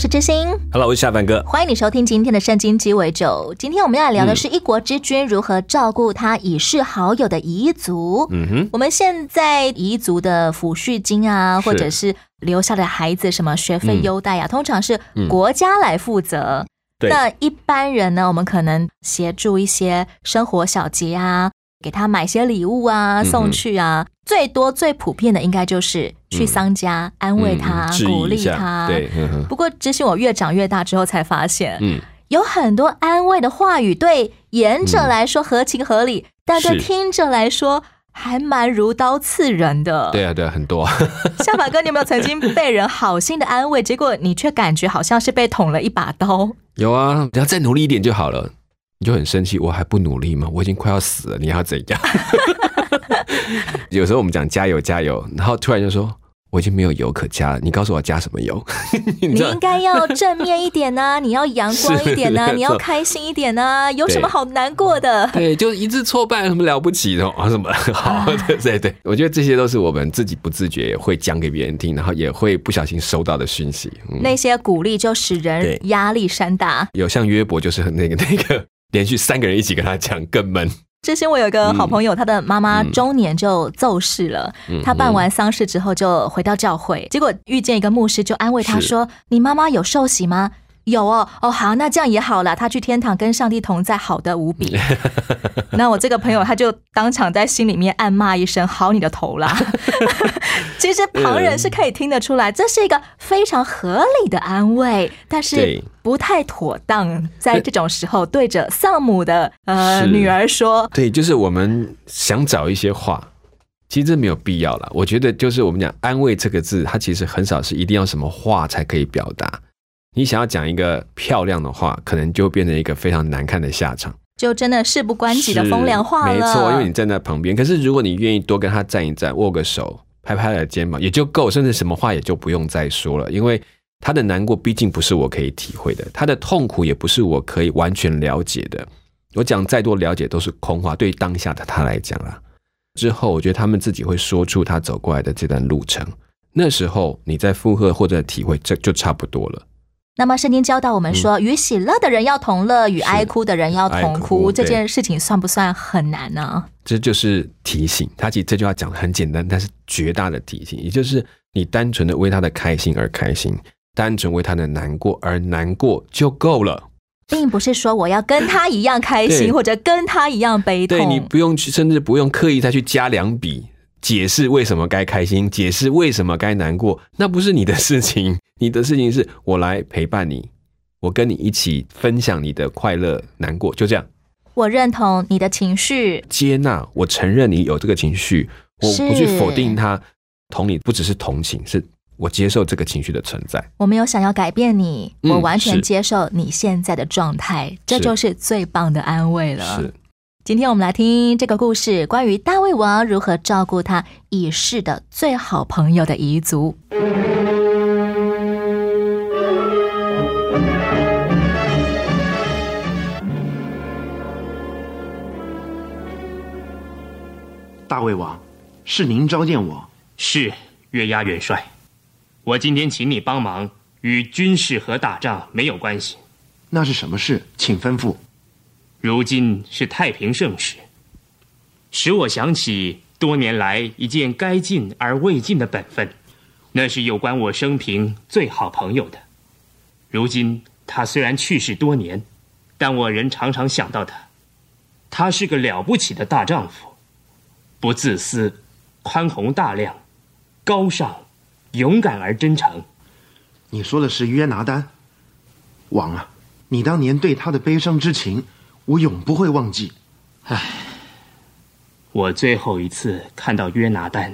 是知心，Hello，我是夏凡哥。欢迎你收听今天的圣经鸡尾酒。今天我们要来聊的是一国之君如何照顾他已逝好友的彝族。嗯哼，我们现在彝族的抚恤金啊，或者是留下的孩子什么学费嗯优待啊，通常是国家来负责。对，那一般人呢，我们可能协助一些生活小节啊，给他买些礼物啊，送去啊。最多最普遍的应该就是去商家、安慰他、嗯鼓励他。对，不过，知心我越长越大之后才发现，嗯，有很多安慰的话语对言者来说合情合理，但对是听者来说还蛮如刀刺人的。对啊，对啊，很多。夏法哥，你有没有曾经被人好心的安慰，结果你却感觉好像是被捅了一把刀？有啊，只要再努力一点就好了。你就很生气，我还不努力吗？我已经快要死了，你要怎样？有时候我们讲加油加油，然后突然就说我已经没有油可加了，你告诉我加什么油？你你应该要正面一点呐、你要阳光一点呐、是你要开心一点呐、有什么好难过的？对，就一次挫败有什么了不起的啊？什么好？对对对，我觉得这些都是我们自己不自觉会讲给别人听，然后也会不小心收到的讯息。嗯，那些鼓励就使人压力山大。有像约伯就是很那个那个，连续三个人一起跟他讲更闷。之前我有一个好朋友，他的妈妈中年就奏事了。嗯他办完丧事之后就回到教会，结果遇见一个牧师，就安慰他说：“你妈妈有受洗吗？”有哦，哦好，那这样也好了。他去天堂跟上帝同在，好的无比。那我这个朋友他就当场在心里面暗骂一声：“好你的头啦！”其实旁人是可以听得出来，这是一个非常合理的安慰，但是不太妥当。在这种时候，对着丧母的呃女儿说，对，就是我们想找一些话，其实这没有必要了。我觉得就是我们讲安慰这个字，它其实很少是一定要什么话才可以表达。你想要讲一个漂亮的话，可能就变成一个非常难看的下场。就真的事不关己的风凉话了。没错，因为你站在旁边。可是如果你愿意多跟他站一站，握个手，拍拍他的肩膀，也就够，甚至什么话也就不用再说了，因为他的难过毕竟不是我可以体会的，他的痛苦也不是我可以完全了解的。我讲再多了解都是空话，对当下的他来讲啦。之后，我觉得他们自己会说出他走过来的这段路程。那时候你在附和或者体会，这就差不多了。那么圣经教导我们说，与喜乐的人要同乐，与哀哭的人要同哭。哭这件事情算不算很难呢？这就是提醒。他其实这句话讲的很简单，但是绝大的提醒，也就是你单纯的为他的开心而开心，单纯为他的难过而难过就够了。并不是说我要跟他一样开心，或者跟他一样悲痛。对你不用去，甚至不用刻意再去加两笔解释为什么该开心，解释为什么该难过，那不是你的事情。你的事情是我来陪伴你，我跟你一起分享你的快乐、难过，就这样。我认同你的情绪，接纳，我承认你有这个情绪，我不去否定它。同理，不只是同情，是我接受这个情绪的存在。我没有想要改变你，嗯我完全接受你现在的状态，这就是最棒的安慰了。是，今天我们来听这个故事，关于大卫王如何照顾他已逝的最好朋友的遗族。大卫王，是您召见我。是月牙元帅，我今天请你帮忙，与军事和打仗没有关系。那是什么事？请吩咐。如今是太平盛世，使我想起多年来一件该尽而未尽的本分，那是有关我生平最好朋友的。如今他虽然去世多年，但我仍常常想到他。他是个了不起的大丈夫，不自私，宽宏大量，高尚，勇敢而真诚。你说的是约拿丹。王啊，你当年对他的悲伤之情，我永不会忘记。唉我最后一次看到约拿丹，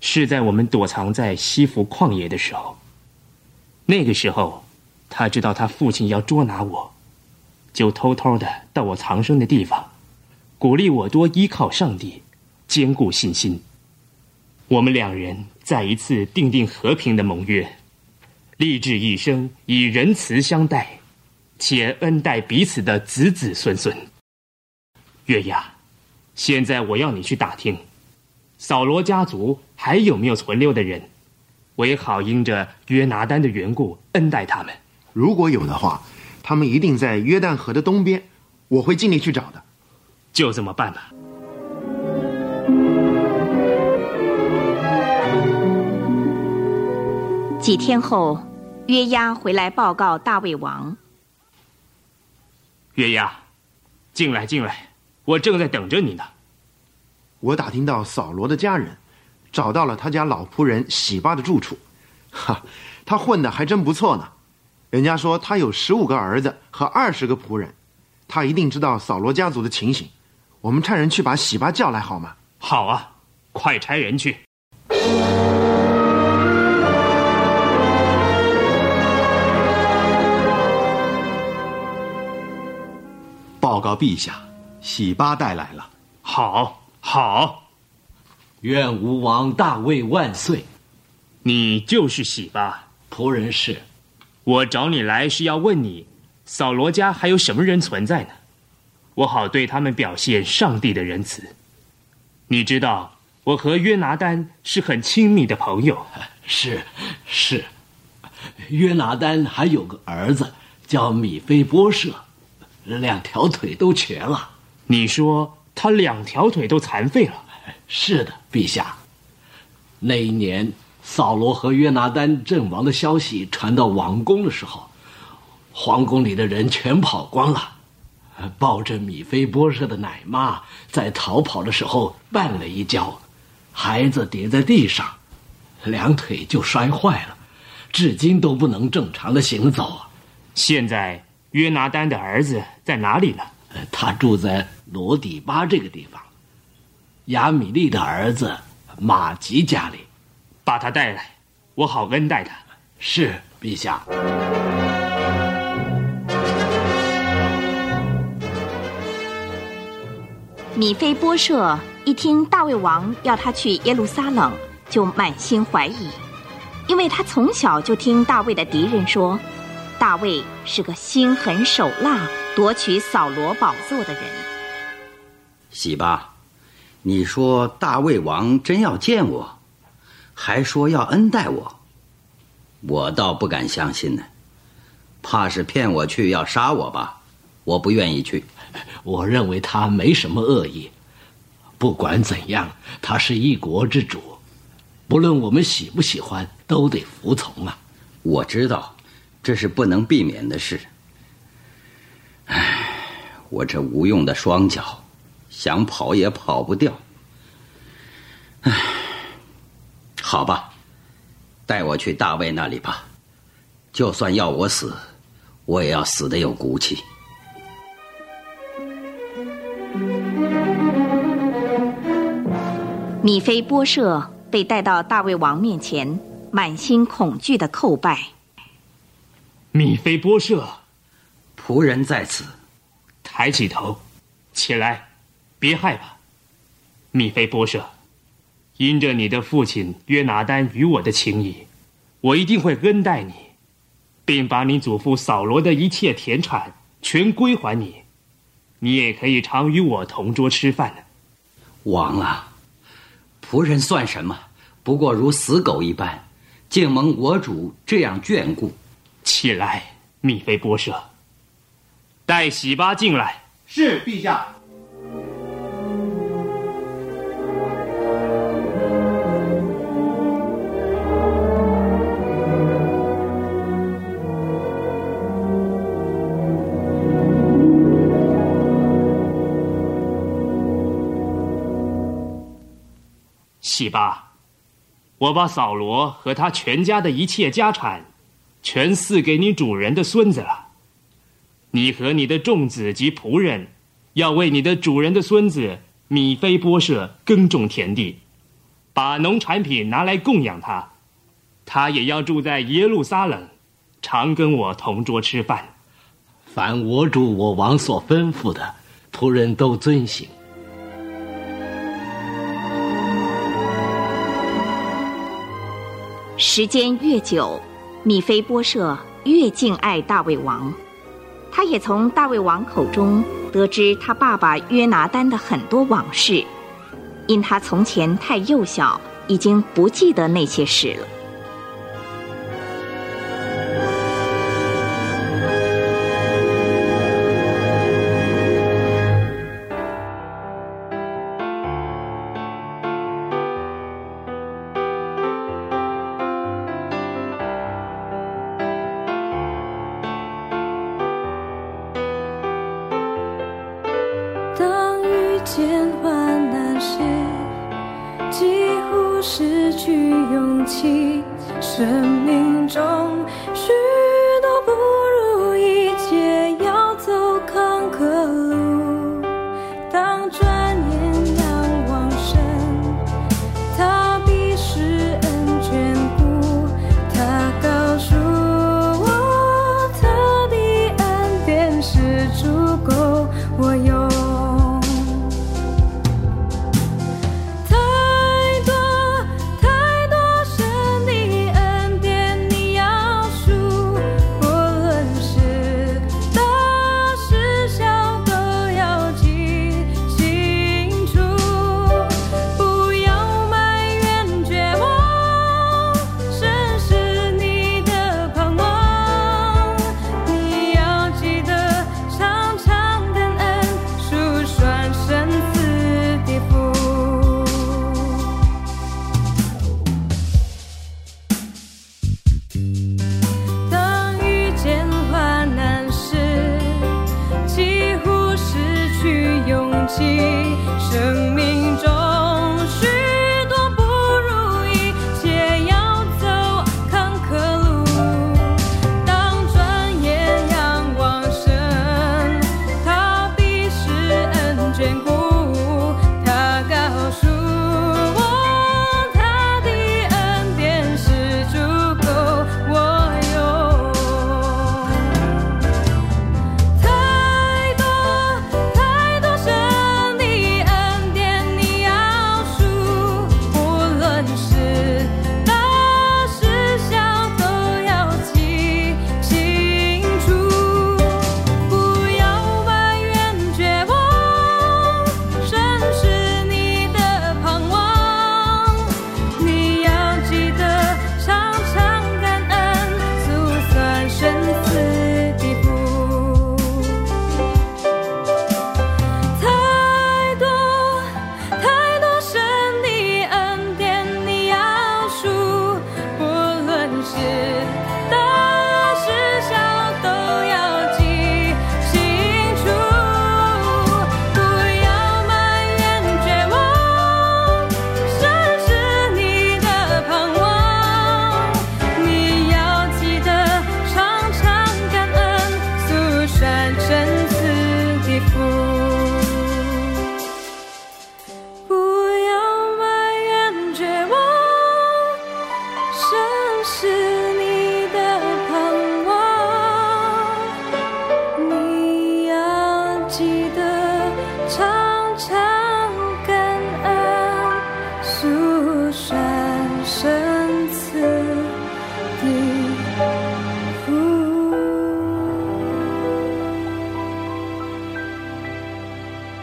是在我们躲藏在西弗旷野的时候。那个时候，他知道他父亲要捉拿我，就偷偷的到我藏身的地方，鼓励我多依靠上帝，坚固信心。我们两人再一次订定和平的盟约，立志一生以仁慈相待，且恩待彼此的子子孙孙。月牙，现在我要你去打听，扫罗家族还有没有存留的人，我也好因着约拿丹的缘故恩待他们。如果有的话，他们一定在约旦河的东边，我会尽力去找的。就这么办吧。几天后，约押回来报告大卫王。月牙，进来，进来，我正在等着你呢。我打听到扫罗的家人，找到了他家老仆人喜巴的住处。哈，他混的还真不错呢。人家说他有十五个儿子和二十个仆人，他一定知道扫罗家族的情形。我们差人去把喜巴叫来好吗？好啊，快差人去。报告陛下，喜巴带来了。好，好，愿吴王大卫万岁！你就是喜巴。仆人是。我找你来是要问你，扫罗家还有什么人存在呢？我好对他们表现上帝的仁慈。你知道，我和约拿丹是很亲密的朋友。是，是。约拿丹还有个儿子叫米菲波舍，两条腿都瘸了。你说他两条腿都残废了？是的，陛下。那一年，扫罗和约拿丹阵亡的消息传到王宫的时候，皇宫里的人全跑光了。抱着米菲波舍的奶妈在逃跑的时候绊了一跤，孩子跌在地上，两腿就摔坏了，至今都不能正常的行走。现在约拿丹的儿子在哪里呢？他住在罗底巴这个地方。亚米利的儿子马吉家里，把他带来，我好恩待他。是陛下。米菲波舍一听大卫王要他去耶路撒冷，就满心怀疑，因为他从小就听大卫的敌人说，大卫是个心狠手辣、夺取扫罗宝座的人。喜吧，你说大卫王真要见我，还说要恩待我，我倒不敢相信呢，怕是骗我去要杀我吧？我不愿意去。我认为他没什么恶意。不管怎样，他是一国之主，不论我们喜不喜欢，都得服从啊。我知道，这是不能避免的事。唉，我这无用的双脚，想跑也跑不掉。唉，好吧，带我去大卫那里吧。就算要我死，我也要死的有骨气。米菲波舍被带到大卫王面前，满心恐惧的叩拜。米菲波舍，仆人在此。抬起头，起来，别害怕。米菲波舍，因着你的父亲约拿丹与我的情谊，我一定会恩待你，并把你祖父扫罗的一切田产全归还你。你也可以常与我同桌吃饭呢。王啊，仆人算什么？不过如死狗一般，竟蒙我主这样眷顾。起来，米菲波舍，带喜巴进来。是陛下。喜巴，我把扫罗和他全家的一切家产，全赐给你主人的孙子了。你和你的众子及仆人，要为你的主人的孙子米菲波舍耕种田地，把农产品拿来供养他。他也要住在耶路撒冷，常跟我同桌吃饭。凡我主我王所吩咐的，仆人都遵行。时间越久，米菲波设越敬爱大卫王。他也从大卫王口中得知他爸爸约拿丹的很多往事，因他从前太幼小，已经不记得那些事了。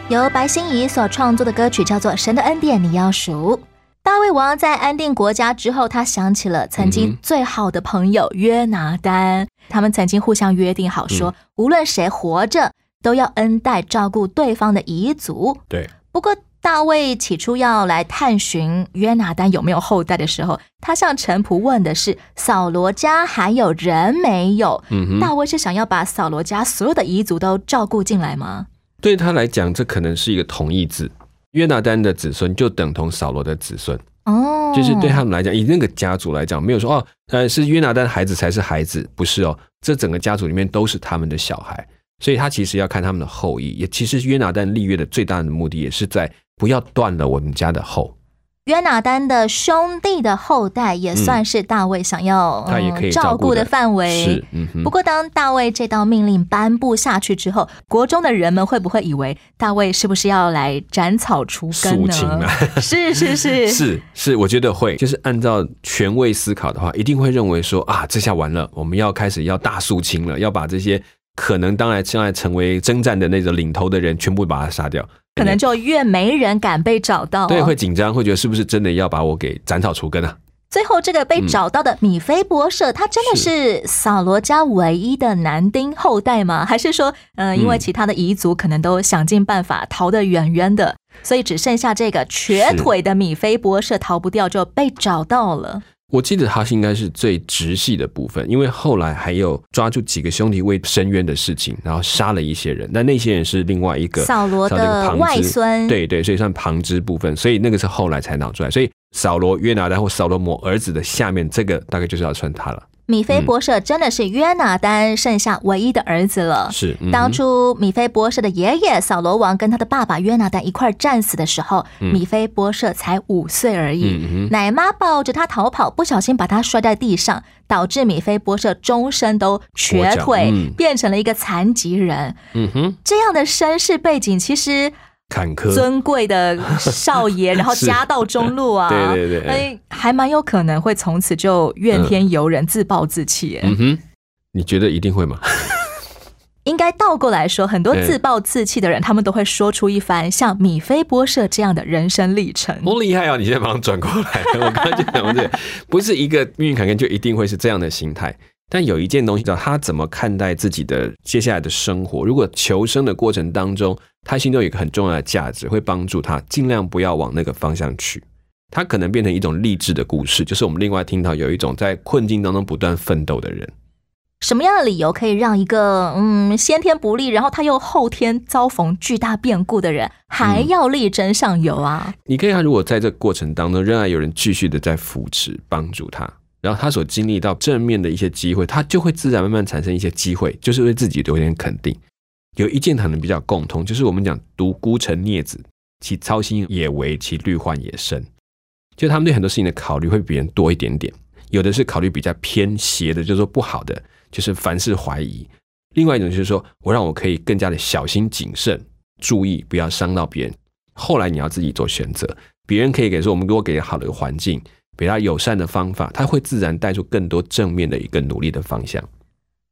由白心怡所创作的歌曲叫做《神的恩典你要数》。大卫王在安定国家之后，他想起了曾经最好的朋友约拿丹，他们曾经互相约定好说，无论谁活着，都要恩待照顾对方的遗族。对，不过大卫起初要来探寻约拿丹有没有后代的时候，他向臣仆问的是扫罗家还有人没有？嗯哼，大卫是想要把扫罗家所有的遗族都照顾进来吗？对他来讲，这可能是一个同义字。约拿丹的子孙就等同扫罗的子孙，哦，就是对他们来讲，以那个家族来讲，没有说哦，呃，是约拿丹孩子才是孩子，不是哦，这整个家族里面都是他们的小孩，所以他其实要看他们的后裔。也其实约拿丹立约的最大的目的，也是在不要断了我们家的后。约拿丹的兄弟的后代，也算是大卫想要、他也可以嗯照顾的范围。是，嗯。不过，当大卫这道命令颁布下去之后，国中的人们会不会以为大卫是不是要来斩草除根肃清呢啊？是是是 是是，我觉得会，就是按照权威思考的话，一定会认为说啊，这下完了，我们要开始要大肃清了，要把这些可能当然将来成为征战的那个领头的人全部把他杀掉，可能就越没人敢被找到、哦。对会紧张，会觉得是不是真的要把我给斩草除根啊？最后，这个被找到的米菲波设，他真的是扫罗家唯一的男丁后代吗？还是说，嗯、呃，因为其他的彝族可能都想尽办法逃得远远的，所以只剩下这个瘸腿的米菲博士逃不掉，就被找到了。我记得他是应该是最直系的部分，因为后来还有抓住几个兄弟为申冤的事情，然后杀了一些人，但那些人是另外一个扫罗的外孙，对对，所以算旁支部分，所以那个是后来才拿出来，所以扫罗约拿丹或扫罗摩儿子的下面这个大概就是要算他了。米菲博士真的是约拿丹剩下唯一的儿子了。是、嗯、当初米菲博士的爷爷扫罗王跟他的爸爸约拿丹一块战死的时候，嗯、米菲博士才五岁而已。嗯、奶妈抱着他逃跑，不小心把他摔在地上，导致米菲博士终身都瘸腿，嗯、变成了一个残疾人。嗯哼，这样的身世背景其实。坎坷尊贵的少爷，然后家道中落啊，对对对，哎，还蛮有可能会从此就怨天尤人、嗯、自暴自弃。嗯哼，你觉得一定会吗？应该倒过来说，很多自暴自弃的人，他们都会说出一番像米菲波设这样的人生历程。好厉害啊！你现在马上转过来，我刚刚就讲这个，不是一个命运坎坷就一定会是这样的心态。但有一件东西叫他怎么看待自己的接下来的生活。如果求生的过程当中，他心中有一个很重要的价值，会帮助他尽量不要往那个方向去。他可能变成一种励志的故事，就是我们另外听到有一种在困境当中不断奋斗的人。什么样的理由可以让一个嗯先天不利，然后他又后天遭逢巨大变故的人还要力争上游啊？嗯、你可以看，如果在这过程当中仍然有人继续的在扶持帮助他。然后他所经历到正面的一些机会，他就会自然慢慢产生一些机会，就是对自己有点肯定。有一件可能比较共通，就是我们讲独孤成孽子，其操心也为，其虑患也深。就他们对很多事情的考虑会比人多一点点。有的是考虑比较偏邪的，就是说不好的，就是凡事怀疑；另外一种就是说我让我可以更加的小心谨慎，注意不要伤到别人。后来你要自己做选择，别人可以给说我们给我给好的一个环境。比较友善的方法，他会自然带出更多正面的一个努力的方向。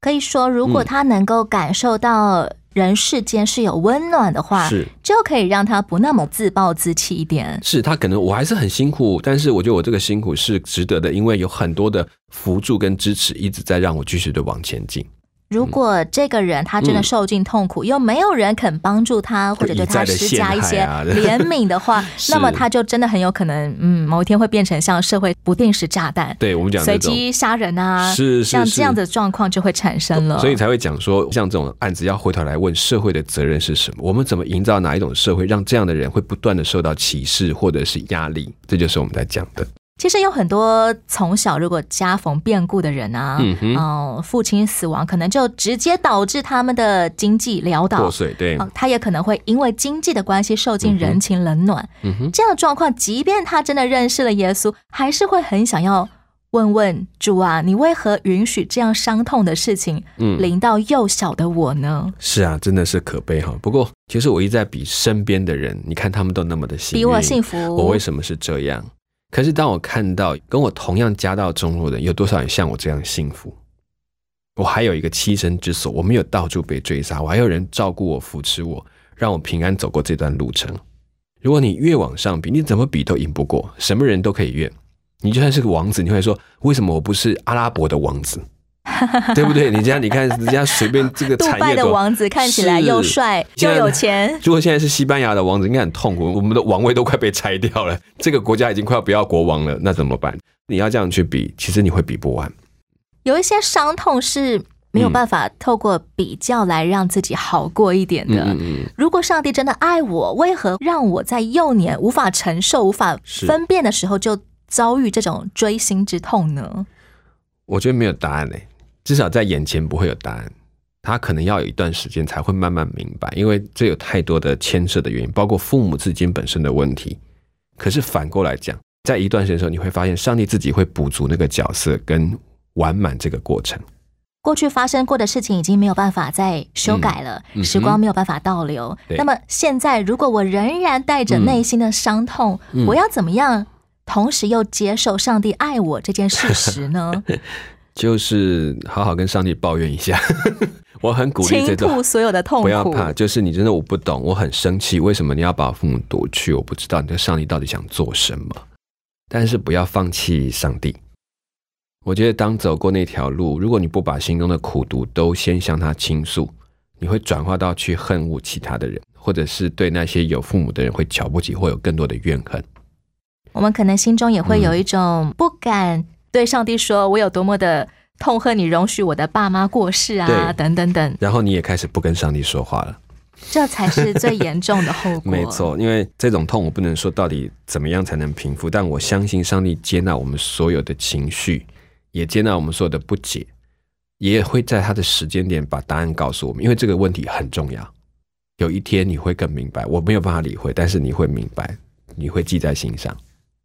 可以说，如果他能够感受到人世间是有温暖的话，是就可以让他不那么自暴自弃一点。是他可能我还是很辛苦，但是我觉得我这个辛苦是值得的，因为有很多的辅助跟支持一直在让我继续的往前进。如果这个人他真的受尽痛苦，嗯、又没有人肯帮助他，或者对他施加一些怜悯的话，那么他就真的很有可能，嗯，某一天会变成像社会不定时炸弹，对我们讲随机杀人啊，是像这样的状况就会产生了。所以才会讲说，像这种案子要回头来问社会的责任是什么？我们怎么营造哪一种社会，让这样的人会不断的受到歧视或者是压力？这就是我们在讲的。其实有很多从小如果家逢变故的人啊，嗯哼，哦、父亲死亡，可能就直接导致他们的经济潦倒破碎，对，哦，他也可能会因为经济的关系受尽人情冷暖。嗯哼，这样的状况，即便他真的认识了耶稣，还是会很想要问问主啊，你为何允许这样伤痛的事情嗯临到幼小的我呢？是啊，真的是可悲哈。不过，其实我一直在比身边的人，你看他们都那么的幸运，比我幸福，我为什么是这样？可是当我看到跟我同样家道中落的，有多少人像我这样幸福？我还有一个栖身之所，我没有到处被追杀，我还有人照顾我、扶持我，让我平安走过这段路程。如果你越往上比，你怎么比都赢不过，什么人都可以越。你就算是个王子，你会说为什么我不是阿拉伯的王子？对不对？你这样你看，人家随便这个杜产拜的王子看起来又帅又有钱，如果现在是西班牙的王子，应该很痛苦，我们的王位都快被拆掉了，这个国家已经快要不要国王了，那怎么办？你要这样去比，其实你会比不完。有一些伤痛是没有办法透过比较来让自己好过一点的。嗯嗯如果上帝真的爱我，为何让我在幼年无法承受、无法分辨的时候就遭遇这种锥心之痛呢？我觉得没有答案嘞、至少在眼前不会有答案。他可能要有一段时间才会慢慢明白，因为这有太多的牵涉的原因，包括父母之间本身的问题。可是反过来讲，在一段时间的时候，你会发现上帝自己会补足那个角色跟完满这个过程。过去发生过的事情已经没有办法再修改了，时光没有办法倒流。对那么现在，如果我仍然带着内心的伤痛，嗯我要怎么样，同时又接受上帝爱我这件事实呢？就是好好跟上帝抱怨一下。我很鼓励这倾种吐所有的痛苦，不要怕，就是你真的我不懂，我很生气，为什么你要把我父母夺去？我不知道你的上帝到底想做什么。但是不要放弃上帝。我觉得当走过那条路，如果你不把心中的苦毒都先向他倾诉，你会转化到去恨恶其他的人，或者是对那些有父母的人会瞧不起，会有更多的怨恨。我们可能心中也会嗯有一种不敢对上帝说，我有多么的痛恨你容许我的爸妈过世啊，等等等，然后你也开始不跟上帝说话了。这才是最严重的后果。没，错，因为这种痛我不能说到底怎么样才能平复，但我相信上帝接纳我们所有的情绪，也接纳我们所有的不解，也会在他的时间点把答案告诉我们，因为这个问题很重要。有一天你会更明白，我没有办法理会，但是你会明白，你会记在心上。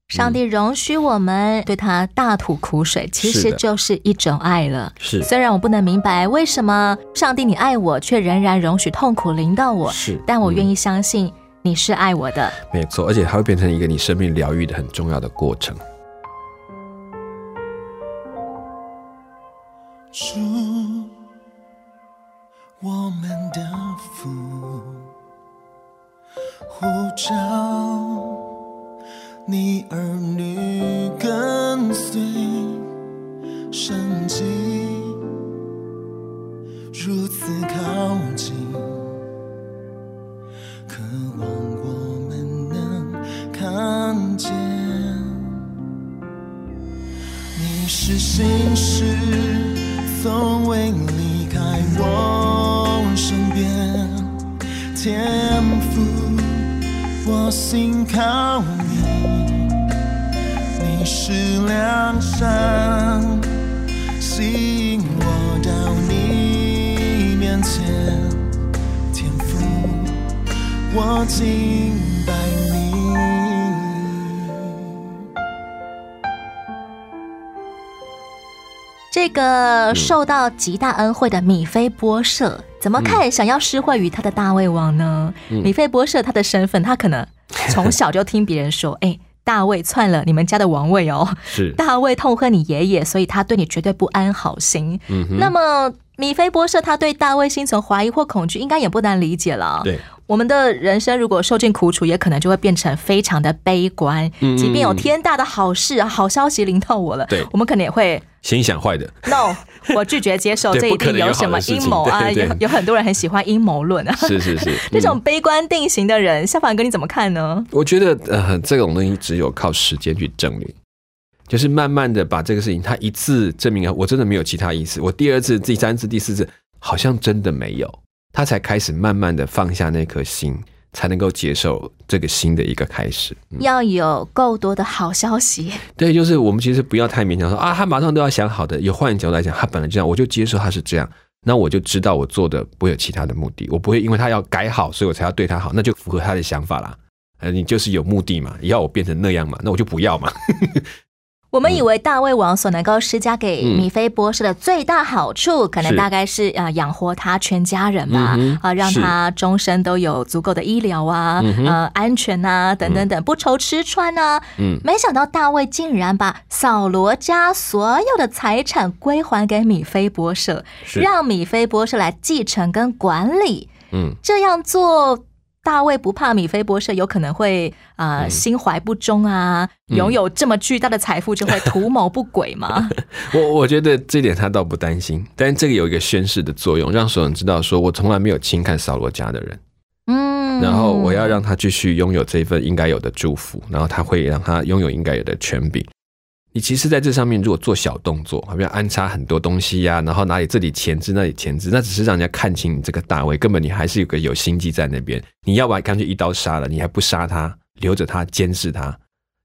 上帝容许我们对他大吐苦水，其实就是一种爱了。是虽然我不能明白为什么上帝你爱我，却仍然容许痛苦临到我，是，但我愿意、相信你是爱我的。没错，而且它会变成一个你生命疗愈的很重要的过程。主，我们的父，呼召你耳个受到极大恩惠的米菲波设，怎么看想要施惠于他的大胃王呢？嗯。米菲波设他的身份，他可能从小就听别人说，哎、大卫篡了你们家的王位哦，是，大卫痛恨你爷爷，所以他对你绝对不安好心。嗯，那么米菲波设他对大卫心存怀疑或恐惧，应该也不难理解了。对，我们的人生如果受尽苦楚，也可能就会变成非常的悲观。嗯。即便有天大的好事、好消息临到我了，对。我们可能也会心想坏的，no，我拒绝接受，对这一定有什么阴谋啊？有有很多人很喜欢阴谋论啊。是是是，这嗯种悲观定型的人，夏凡哥你怎么看呢？我觉得呃，这种东西只有靠时间去证明，就是慢慢的把这个事情，他一次证明了我真的没有其他意思，我第二次、第三次、第四次好像真的没有，他才开始慢慢的放下那颗心，才能够接受这个新的一个开始。嗯要有够多的好消息，对，就是我们其实不要太勉强说啊，他马上都要想好的。有换角度来讲，他本来这样，我就接受他是这样，那我就知道我做的不会有其他的目的，我不会因为他要改好，所以我才要对他好，那就符合他的想法啦。呃，你就是有目的嘛，要我变成那样嘛，那我就不要嘛。我们以为大胃王所能够施加给嗯。米菲波士的最大好处，可能大概是啊、呃养活他全家人吧，啊让他终身都有足够的医疗啊，嗯呃安全啊等等等，不愁吃穿啊。嗯。没想到大卫竟然把扫罗家所有的财产归还给米菲波舍，是。让米菲波士来继承跟管理。嗯，这样做，大卫不怕米菲波设有可能会啊、心怀不忠啊，嗯拥有这么巨大的财富就会图谋不轨吗？我我觉得这点他倒不担心，但这个有一个宣誓的作用，让所有人知道说我从来没有轻看扫罗家的人，嗯，然后我要让他继续拥有这份应该有的祝福，然后他会让他拥有应该有的权柄。你其实在这上面如果做小动作，好比安插很多东西呀、然后哪里这里前置那里前置，那只是让人家看清你这个大卫，根本你还是有个有心机在那边。你要把干脆一刀杀了，你还不杀他，留着他监视他。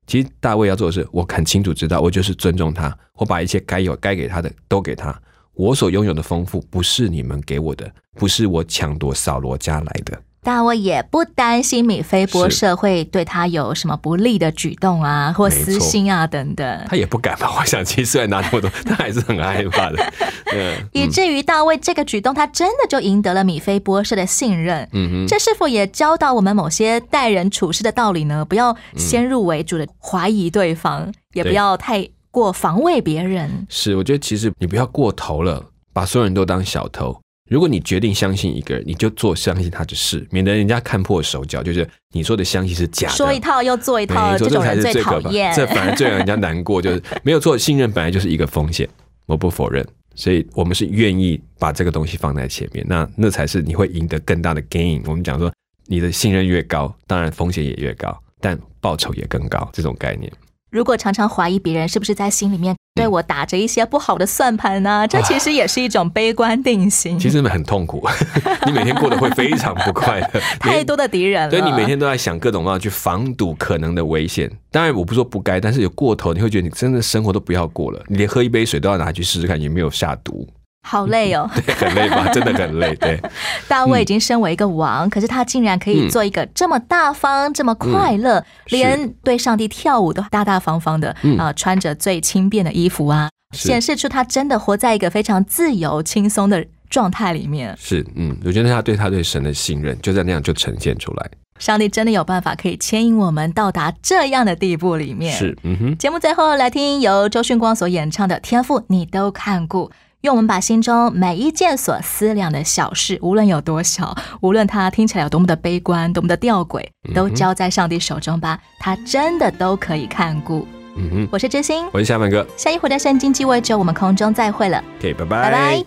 其实大卫要做的是，我很清楚知道，我就是尊重他，我把一切该有该给他的都给他。我所拥有的丰富不是你们给我的，不是我抢夺扫罗家来的。大卫也不担心米菲波是设会对他有什么不利的举动啊，或私心啊等等。他也不敢吧？我想，其实虽然拿那么多，他还是很害怕的。嗯以至于大卫这个举动，他真的就赢得了米菲波社的信任。嗯哼，这是否也教导我们某些待人处事的道理呢？不要先入为主的怀疑对方，也不要太过防卫别人。是，我觉得其实你不要过头了，把所有人都当小偷。如果你决定相信一个人，你就做相信他的事，免得人家看破手脚，就是你说的相信是假的。说一套又做一套，这种人才是最讨厌。这反而最让人家难过。就是没有错，信任本来就是一个风险，我不否认。所以我们是愿意把这个东西放在前面，那那才是你会赢得更大的 gain。我们讲说，你的信任越高，当然风险也越高，但报酬也更高，这种概念。如果常常怀疑别人是不是在心里面对我打着一些不好的算盘呢、这其实也是一种悲观定型。其实很痛苦，你每天过得会非常不快乐，太多的敌人了，所以你每天都在想各种办法去防堵可能的危险。当然，我不说不该，但是有过头，你会觉得你真的生活都不要过了，你连喝一杯水都要拿去试试看有没有下毒，好累哦。对，很累吧？真的很累。对，大卫已经身为一个王，可是他竟然可以做一个这么大方、这么快乐，嗯连对上帝跳舞都大大方方的啊、穿着最轻便的衣服啊，显示出他真的活在一个非常自由、轻松的状态里面。是，嗯，我觉得他对他对神的信任就在那样就呈现出来。上帝真的有办法可以牵引我们到达这样的地步里面。是，嗯哼，节目最后来听由周迅光所演唱的《天赋》，你都看过。愿我们把心中每一件所思量的小事，无论有多小，无论它听起来有多么的悲观、多么的吊诡，都交在上帝手中吧。他真的都可以看顾。嗯哼，我是知心，我是夏凡哥下一回的圣经鸡尾酒，我们空中再会了，，OK，拜拜拜。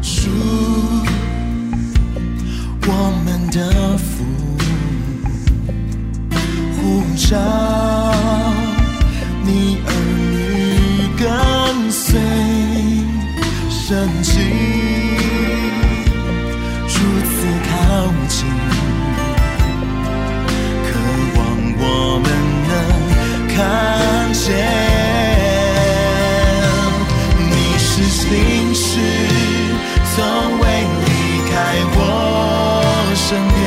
主，我们的福，呼召你儿女跟随曾经，如此靠近，渴望我们能看见。你是心事，从未离开我身边。